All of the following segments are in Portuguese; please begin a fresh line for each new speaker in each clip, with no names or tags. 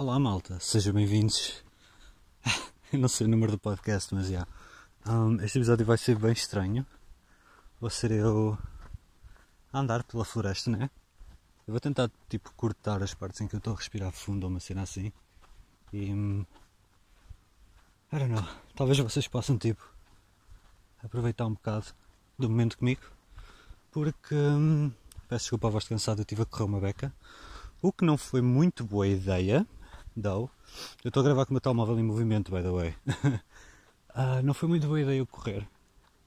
Olá malta, sejam bem-vindos. Eu não sei o número do podcast, mas já. Um, este episódio vai ser bem estranho. Vou ser eu a andar pela floresta, né? Eu vou tentar tipo cortar as partes em que eu estou a respirar fundo ou uma cena assim. E. Hum, I don't know. Talvez vocês possam tipo aproveitar um bocado do momento comigo. Porque hum, peço desculpa a voz cansada, eu estive a correr uma beca. O que não foi muito boa ideia Dou. Eu estou a gravar com o meu telemóvel em movimento, by the way. uh, não foi muito boa ideia eu correr,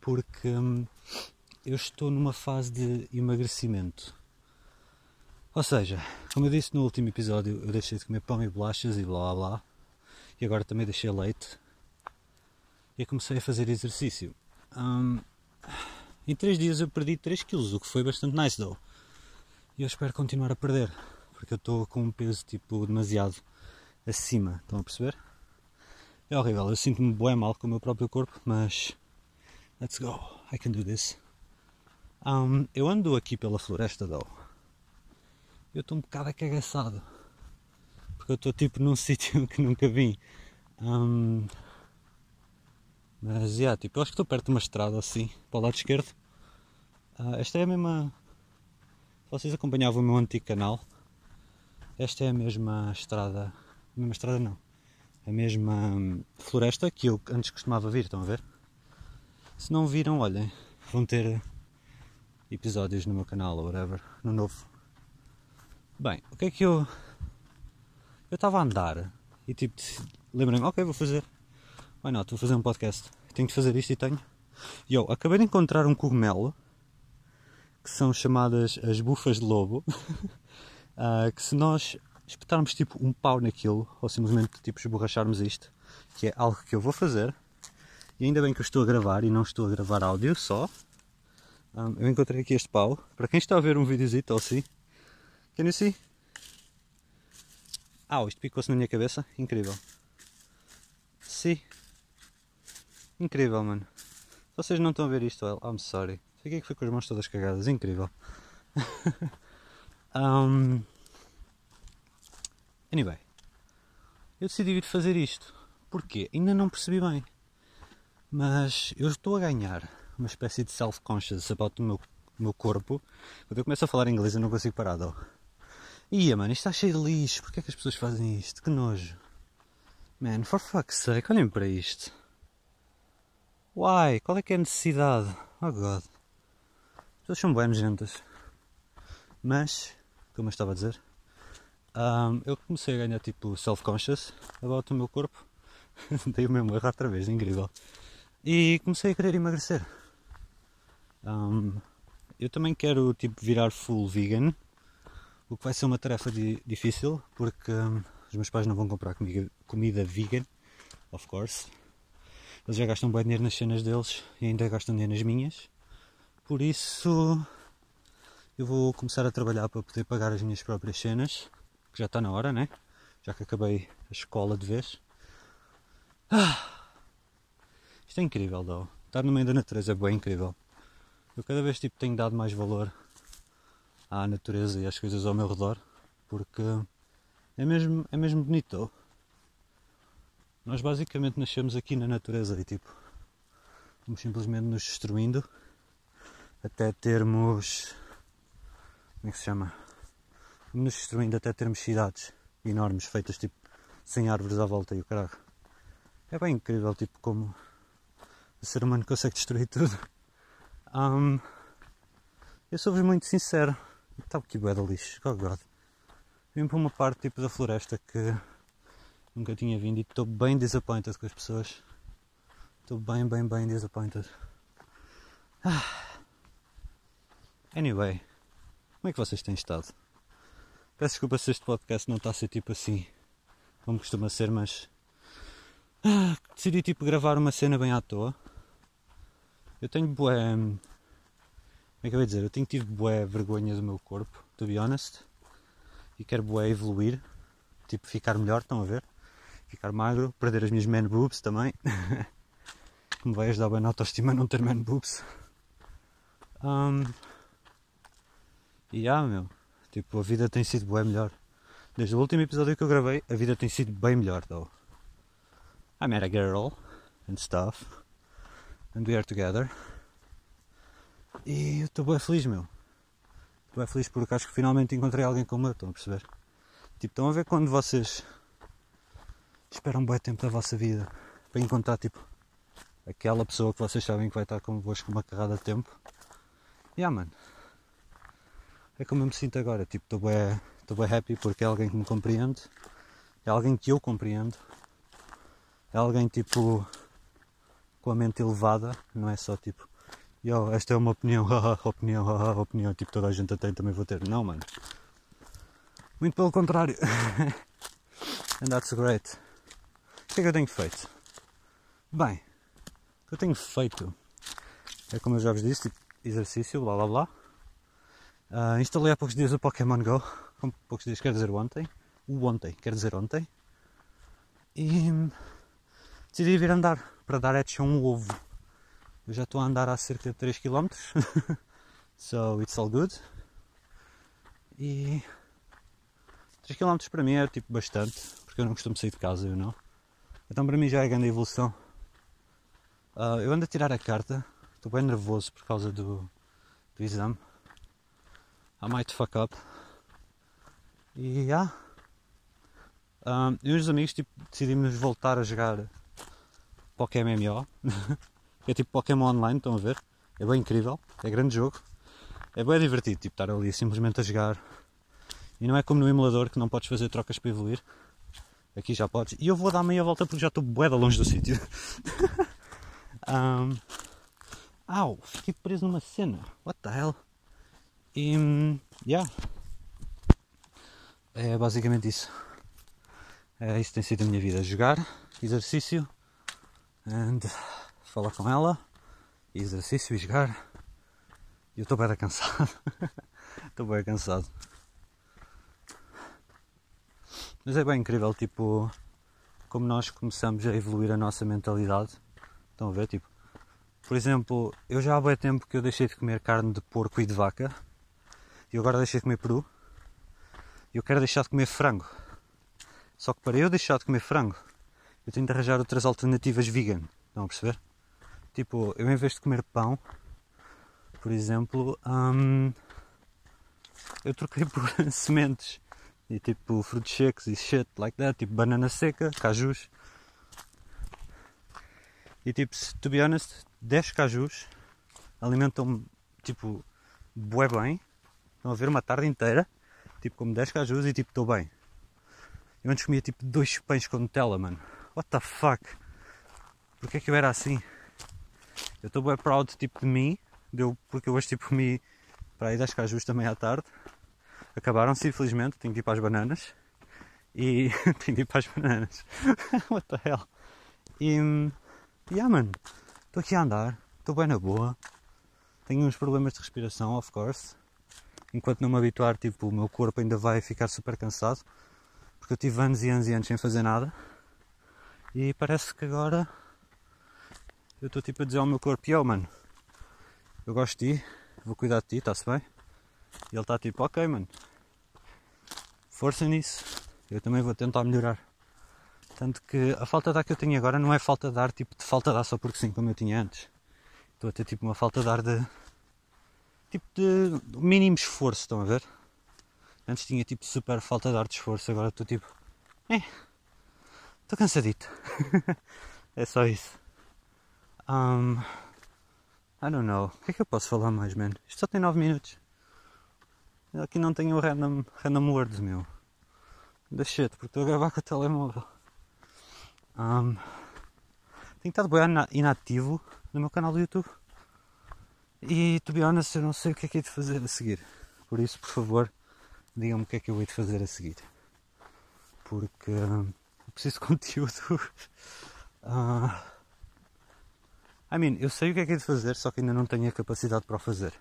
porque hum, eu estou numa fase de emagrecimento. Ou seja, como eu disse no último episódio, eu deixei de comer pão e bolachas e blá blá blá. E agora também deixei leite. E comecei a fazer exercício. Um, em 3 dias eu perdi 3 kg, o que foi bastante nice, though. E eu espero continuar a perder, porque eu estou com um peso tipo demasiado acima. Estão a perceber? É horrível. Eu sinto-me bem mal com o meu próprio corpo, mas let's go. I can do this. Um, eu ando aqui pela floresta, though. Eu estou um bocado acagaçado. Porque eu estou tipo num sítio que nunca vim. Um, mas, yeah, tipo, eu acho que estou perto de uma estrada assim, para o lado esquerdo. Uh, esta é a mesma. Se vocês acompanhavam o meu antigo canal, esta é a mesma estrada mesma estrada não, a mesma hum, floresta que eu antes costumava vir, estão a ver? Se não viram, olhem, vão ter episódios no meu canal ou whatever, no novo. Bem, o que é que eu. Eu estava a andar e tipo, lembrei-me, ok, vou fazer. Why not? Vou fazer um podcast. Tenho que fazer isto e tenho. E eu acabei de encontrar um cogumelo que são chamadas as bufas de lobo. uh, que se nós espetarmos tipo um pau naquilo, ou simplesmente tipo esborracharmos isto, que é algo que eu vou fazer. E ainda bem que eu estou a gravar e não estou a gravar áudio só. Um, eu encontrei aqui este pau. Para quem está a ver um videozito ou assim, can you see? Ah, isto picou-se na minha cabeça. Incrível. Sim. Incrível, mano. Vocês não estão a ver isto, I'm sorry. Fiquei que foi com as mãos todas cagadas. Incrível. um, Anyway, eu decidi vir fazer isto. Porquê? Ainda não percebi bem. Mas eu estou a ganhar uma espécie de self-conscious about o meu, meu corpo. Quando eu começo a falar inglês eu não consigo parar, não. Ia, mano, isto está cheio de lixo. Porquê é que as pessoas fazem isto? Que nojo. Man, for fuck's sake, olhem para isto. Why? Qual é que é a necessidade? Oh God. As pessoas são bem nojentas. Mas, como eu estava a dizer, um, eu comecei a ganhar tipo self-conscious about o meu corpo. Dei o mesmo erro outra vez, incrível. E comecei a querer emagrecer. Um, eu também quero tipo virar full vegan, o que vai ser uma tarefa di difícil porque um, os meus pais não vão comprar comida, comida vegan, of course. Eles já gastam bem dinheiro nas cenas deles e ainda gastam dinheiro nas minhas. Por isso eu vou começar a trabalhar para poder pagar as minhas próprias cenas que já está na hora, né? Já que acabei a escola de vez. Ah, isto é incrível, though. Estar no meio da natureza é bem incrível. Eu cada vez tipo, tenho dado mais valor à natureza e às coisas ao meu redor, porque é mesmo, é mesmo bonito. Nós basicamente nascemos aqui na natureza e tipo, vamos simplesmente nos destruindo até termos. Como é que se chama? Nos destruindo até termos cidades enormes feitas tipo sem árvores à volta e o caralho. É bem incrível tipo como o ser humano consegue destruir tudo. Um, eu sou-vos muito sincero. Está aqui bué de lixo, oh god. Vim para uma parte tipo da floresta que nunca tinha vindo e estou bem disappointed com as pessoas. Estou bem, bem, bem disappointed. Ah. Anyway, como é que vocês têm estado? Peço desculpa se este podcast não está a ser tipo assim, como costuma ser, mas ah, decidi tipo gravar uma cena bem à toa. Eu tenho bué. Como é que eu ia dizer? Eu tenho tido bué vergonha do meu corpo, to be honest. E quero bué evoluir, tipo ficar melhor, estão a ver? Ficar magro, perder as minhas man boobs também. que me vai ajudar bem na autoestima não ter man boobs. Um, e ah, meu, Tipo, a vida tem sido bem melhor. Desde o último episódio que eu gravei, a vida tem sido bem melhor, though. I met a girl and stuff. And we are together. E eu estou bem feliz, meu. Estou bem feliz porque acho que finalmente encontrei alguém como eu, estão a perceber? Tipo, estão a ver quando vocês esperam um bom tempo da vossa vida para encontrar, tipo, aquela pessoa que vocês sabem que vai estar convosco uma carrada de tempo. Yeah, mano. É como eu me sinto agora, tipo, estou bem, estou bem happy porque é alguém que me compreende, é alguém que eu compreendo, é alguém, tipo, com a mente elevada, não é só, tipo, yo, esta é uma opinião, opinião, opinião, tipo, toda a gente a tem, também vou ter. Não, mano. Muito pelo contrário. And that's great. O que é que eu tenho feito? Bem, o que eu tenho feito é como eu já vos disse, tipo, exercício, blá blá blá. Uh, instalei há poucos dias o Pokémon Go. Com poucos dias quer dizer ontem. O ontem, quer dizer ontem. E decidi vir andar para dar action um ovo. Eu já estou a andar há cerca de 3 km. so it's all good. E 3 km para mim é tipo bastante, porque eu não costumo sair de casa, eu não. Então para mim já é grande evolução. Uh, eu ando a tirar a carta, estou bem nervoso por causa do, do exame. I might fuck up. E yeah. Um, e uns amigos tipo, decidimos voltar a jogar Pokémon MMO. é tipo Pokémon Online, estão a ver? É bem incrível, é grande jogo. É bem divertido tipo, estar ali simplesmente a jogar. E não é como no emulador que não podes fazer trocas para evoluir. Aqui já podes. E eu vou dar meia volta porque já estou bué longe do sítio. um, au, fiquei preso numa cena. What the hell? E, yeah. É basicamente isso. É, isso tem sido a minha vida. Jogar, exercício, and falar com ela, exercício e jogar. E eu estou bem cansado. Estou bem cansado. Mas é bem incrível, tipo, como nós começamos a evoluir a nossa mentalidade. Estão a ver? Tipo, por exemplo, eu já há bem tempo que eu deixei de comer carne de porco e de vaca e agora deixei de comer peru e eu quero deixar de comer frango. Só que para eu deixar de comer frango, eu tenho de arranjar outras alternativas vegan. Estão a perceber? Tipo, eu em vez de comer pão, por exemplo, hum, eu troquei por sementes e tipo frutos secos e shit like that, tipo banana seca, cajus. E tipo, to be honest, 10 cajus alimentam-me tipo bué bem Estão a ver uma tarde inteira, tipo como 10 cajus e tipo estou bem. Eu antes comia tipo dois pães com Nutella, mano. What the fuck? Porquê é que eu era assim? Eu estou bem proud tipo de mim, deu, porque eu hoje tipo comi para aí 10 cajus também à tarde. Acabaram-se infelizmente, tenho que ir para as bananas. E tenho que ir para as bananas. What the hell? E yeah mano, estou aqui a andar, estou bem na boa. Tenho uns problemas de respiração, of course enquanto não me habituar, tipo, o meu corpo ainda vai ficar super cansado, porque eu tive anos e anos e anos sem fazer nada, e parece que agora eu estou tipo a dizer ao meu corpo, yo mano, eu gosto de ti, vou cuidar de ti, está-se bem? E ele está tipo, ok mano, força nisso, eu também vou tentar melhorar. Tanto que a falta de ar que eu tenho agora não é falta de ar tipo de falta de ar só porque sim, como eu tinha antes. Estou a ter tipo uma falta de ar de tipo de mínimo esforço, estão a ver? Antes tinha tipo super falta de ar de esforço, agora estou tipo. É. Estou cansadito. é só isso. Um, I don't know. O que é que eu posso falar mais, man? Isto só tem 9 minutos. Aqui não tenho random, random words, meu. Da shit, porque estou a gravar com o telemóvel. Um, tenho estado bem inativo no meu canal do YouTube. E, to be honest, eu não sei o que é que hei de fazer a seguir. Por isso, por favor, digam-me o que é que eu hei de fazer a seguir. Porque eu preciso de conteúdo. uh, I mean, eu sei o que é que hei de fazer, só que ainda não tenho a capacidade para o fazer.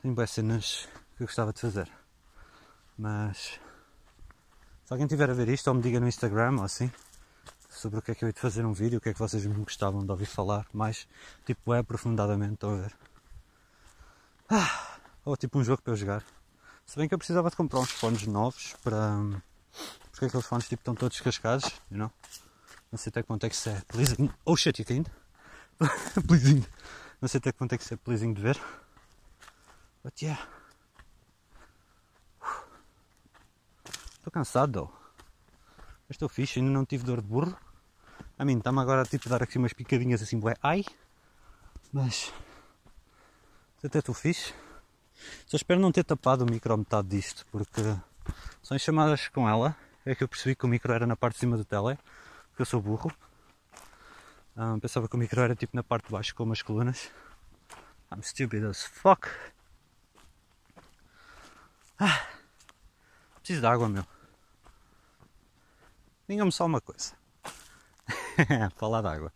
Tenho boas cenas que eu gostava de fazer. Mas se alguém tiver a ver isto, ou me diga no Instagram ou assim, sobre o que é que eu de fazer um vídeo, o que é que vocês me gostavam de ouvir falar mais, tipo, é aprofundadamente, estão a ver? Ah, ou tipo um jogo para eu jogar. Se bem que eu precisava de comprar uns fones novos para. Porque aqueles fones tipo, estão todos cascados, you know? Não sei até quanto é que isso é pleasing. Oh shit, you can. pleasing. Não sei até quanto é que isso é pleasing de ver. But yeah. Estou cansado, though. Estou fixe, ainda não tive dor de burro. A mim, está-me agora tipo, a dar aqui umas picadinhas assim, bué, ai. Mas. Até estou fixe. Só espero não ter tapado o micro metade disto, porque são as chamadas com ela. É que eu percebi que o micro era na parte de cima do tele, porque eu sou burro. Um, pensava que o micro era tipo na parte de baixo com umas colunas. I'm stupid as fuck. Ah, preciso de água, meu. Diga-me só uma coisa. Falar de água.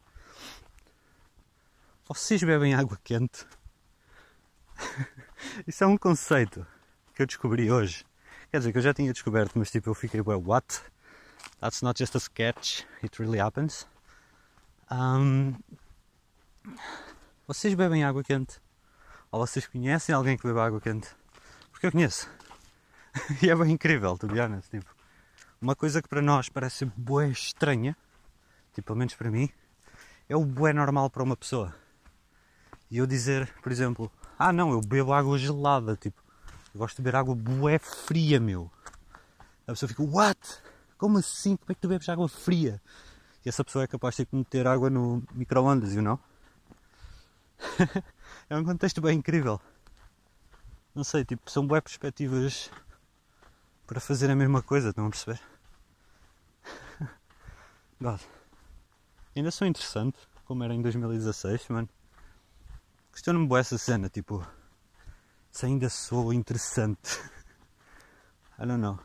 Vocês bebem água quente? Isso é um conceito que eu descobri hoje. Quer dizer, que eu já tinha descoberto, mas tipo, eu fiquei, well, what? That's not just a sketch, it really happens. Um, vocês bebem água quente? Ou vocês conhecem alguém que bebe água quente? Porque eu conheço. e é bem incrível, tu honest, tipo. Uma coisa que para nós parece bué estranha, tipo, pelo menos para mim, é o bué normal para uma pessoa. E eu dizer, por exemplo, ah não, eu bebo água gelada, tipo, eu gosto de beber água bué fria, meu. A pessoa fica, what? Como assim? Como é que tu bebes água fria? E essa pessoa é capaz de ter que meter água no micro-ondas, you know? é um contexto bem incrível. Não sei, tipo, são boas perspectivas para fazer a mesma coisa, estão a perceber? God. Ainda sou interessante, como era em 2016, mano. Questiono-me boa essa cena, tipo, se ainda sou interessante. I don't know.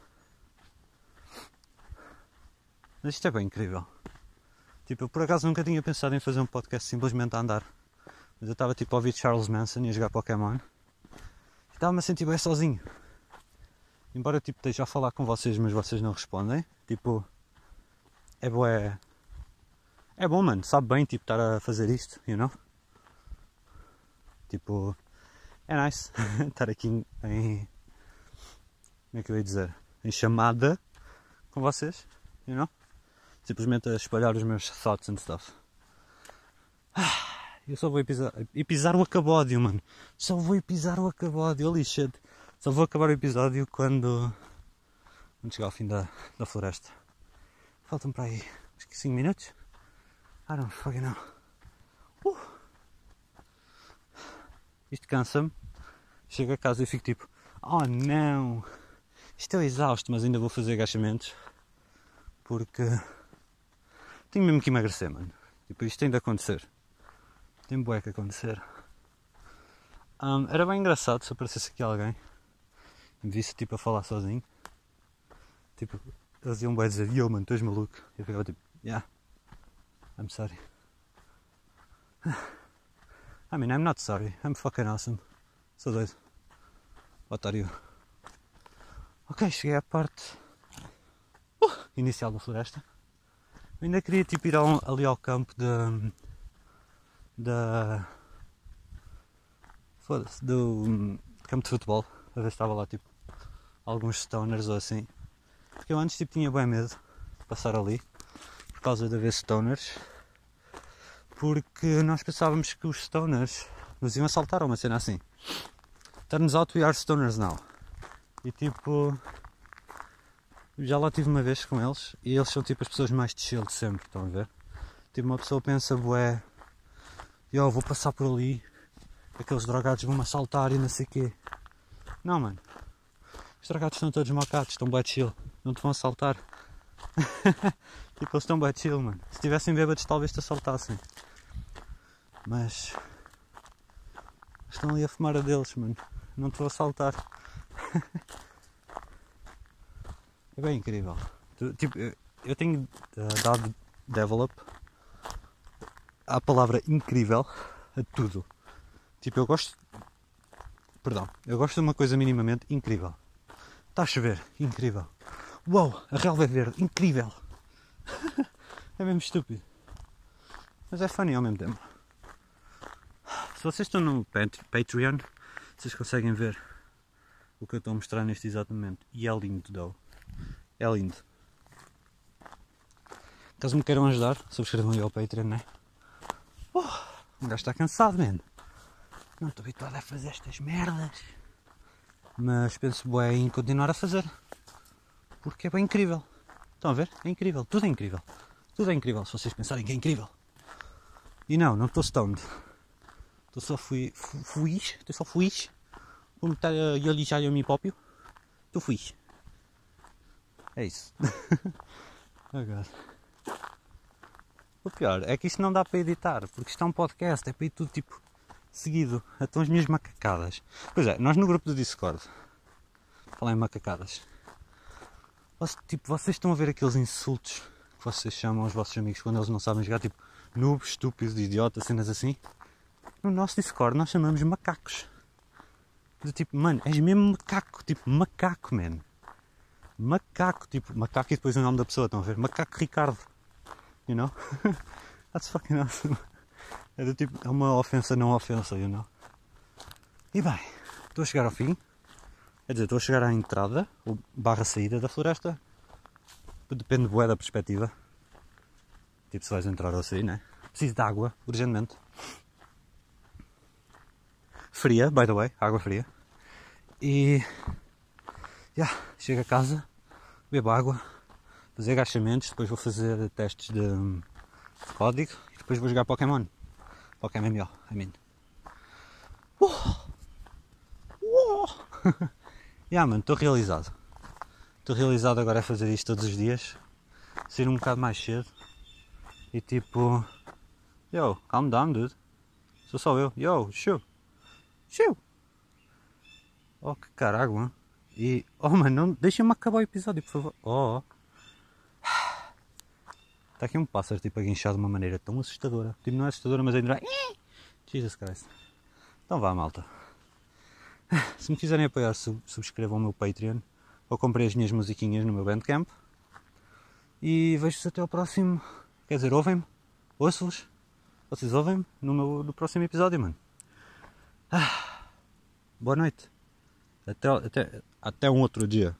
Mas isto é bem incrível. Tipo, eu por acaso nunca tinha pensado em fazer um podcast simplesmente a andar. Mas eu estava tipo a ouvir Charles Manson e a jogar Pokémon. Estava-me a sentir bem sozinho. Embora tipo, esteja a falar com vocês, mas vocês não respondem. Tipo, é bué. É bom, mano. Sabe bem, tipo, estar a fazer isto, you know? Tipo, é nice estar aqui em. Como é que eu ia dizer? Em chamada com vocês, you know? Simplesmente a espalhar os meus thoughts and stuff. Eu só vou pisar, pisar o acabódio, mano. Só vou pisar o acabódio, holy shit. Só vou acabar o episódio quando. Quando chegar ao fim da, da floresta. Faltam para aí, acho que 5 minutos. I don't fucking know. Uh. Isto cansa-me. Chego a casa e fico tipo, oh não, estou exausto, mas ainda vou fazer agachamentos porque tenho mesmo que emagrecer, mano. Tipo, isto tem de acontecer. Tem bué que acontecer. Um, era bem engraçado se aparecesse aqui alguém me visse tipo a falar sozinho. Tipo, eles iam bué dizer, yo mano, tu és maluco. E eu ficava tipo, yeah, I'm sorry. I mean, I'm not sorry. I'm fucking awesome. Sou doido. Otário. Ok, cheguei à parte uh, inicial da floresta. Eu ainda queria tipo ir ao, ali ao campo de. da. foda-se, do campo de futebol. A ver se estava lá tipo alguns stoners ou assim. Porque eu antes tipo tinha bem medo de passar ali por causa de haver stoners porque nós pensávamos que os stoners nos iam assaltar ou uma cena assim. Turns out we are stoners now. E tipo, já lá tive uma vez com eles e eles são tipo as pessoas mais de chill de sempre, estão a ver? Tipo, uma pessoa pensa, bué, eu vou passar por ali, aqueles drogados vão-me assaltar e não sei o quê. Não, mano. Os drogados estão todos mocados, estão bué chill, não te vão assaltar. tipo, eles estão bué chill, mano. Se tivessem bêbados talvez te assaltassem. Mas estão ali a fumar a deles, mano. Não te vou assaltar. é bem incrível. Tipo, eu tenho uh, dado develop a palavra incrível a tudo. Tipo, eu gosto. Perdão, eu gosto de uma coisa minimamente incrível. Está a chover, incrível. Uau, a relva é verde, incrível. é mesmo estúpido. Mas é funny ao mesmo tempo. Se vocês estão no Patreon, vocês conseguem ver o que eu estou a mostrar neste exato momento. E é lindo, though. É lindo. Caso me queiram ajudar, subscrevam aí ao Patreon, né? Oh, o gajo está cansado, mano. Não estou habituado a fazer estas merdas. Mas penso bem em continuar a fazer. Porque é bem incrível. Estão a ver? É incrível. Tudo é incrível. Tudo é incrível se vocês pensarem que é incrível. E não, não estou stoned. Estou só fui, fui, estou só fui. Vou estar a alijar a mim próprio. Estou fui. É isso. God. O pior é que isto não dá para editar, porque isto é um podcast, é para ir tudo tipo seguido. Então as minhas macacadas. Pois é, nós no grupo do Discord, falar em macacadas, tipo, vocês estão a ver aqueles insultos que vocês chamam aos vossos amigos quando eles não sabem jogar, tipo, noob, estúpido, idiota, cenas assim. No nosso Discord nós chamamos macacos. Do tipo, mano, és mesmo macaco, tipo, macaco, man. Macaco, tipo, macaco e depois o nome da pessoa, estão a ver? Macaco Ricardo you know? That's fucking awesome. É do tipo, é uma ofensa não ofensa, you know? E bem, estou a chegar ao fim. Quer dizer, estou a chegar à entrada, ou barra saída da floresta. Depende bué da perspectiva. Tipo, se vais entrar ou sair, né? Preciso de água, urgentemente. Fria, by the way, água fria. E. Já, yeah, chego a casa, bebo água, fazer agachamentos, depois vou fazer testes de, de código e depois vou jogar Pokémon. Pokémon MMO, I mean. Uh! Uh! yeah, mano, estou realizado. Estou realizado agora a fazer isto todos os dias. Sair um bocado mais cedo. E tipo. Yo, calm down, dude. Sou só eu. Yo, shoo. Shoo. Oh, que caralho, mano. E. Oh, mano, deixa-me acabar o episódio, por favor. Oh. Está aqui um pássaro tipo a guinchar de uma maneira tão assustadora. Tipo, não é assustadora, mas ainda vai. Jesus Christ. Então vá, malta. Se me quiserem apoiar, subscrevam o meu Patreon ou comprei as minhas musiquinhas no meu Bandcamp. E vejo-vos até ao próximo. Quer dizer, ouvem-me? Ouço-vos? Vocês ouvem-me no, meu, no próximo episódio, mano. Ah, boa noite. Até, até, até um outro dia.